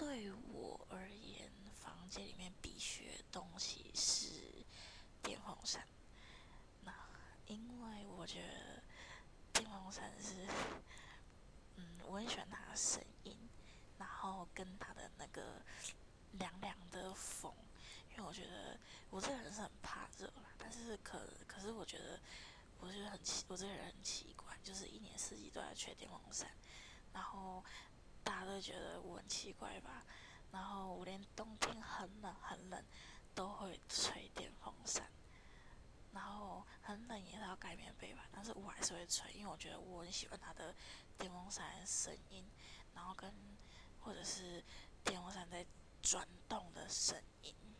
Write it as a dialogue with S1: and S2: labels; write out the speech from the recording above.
S1: 对我而言，房间里面必须的东西是电风扇。那因为我觉得电风扇是，嗯，我很喜欢它的声音，然后跟它的那个凉凉的风。因为我觉得我这个人是很怕热啦，但是可可是我觉得我觉得很奇，我这个人很奇怪，就是一年四季都在吹电风扇，然后大家都觉得我很奇怪吧。然后我连冬天很冷很冷都会吹电风扇，然后很冷也是要盖棉被吧，但是我还是会吹，因为我觉得我很喜欢它的电风扇的声音，然后跟或者是电风扇在转动的声音。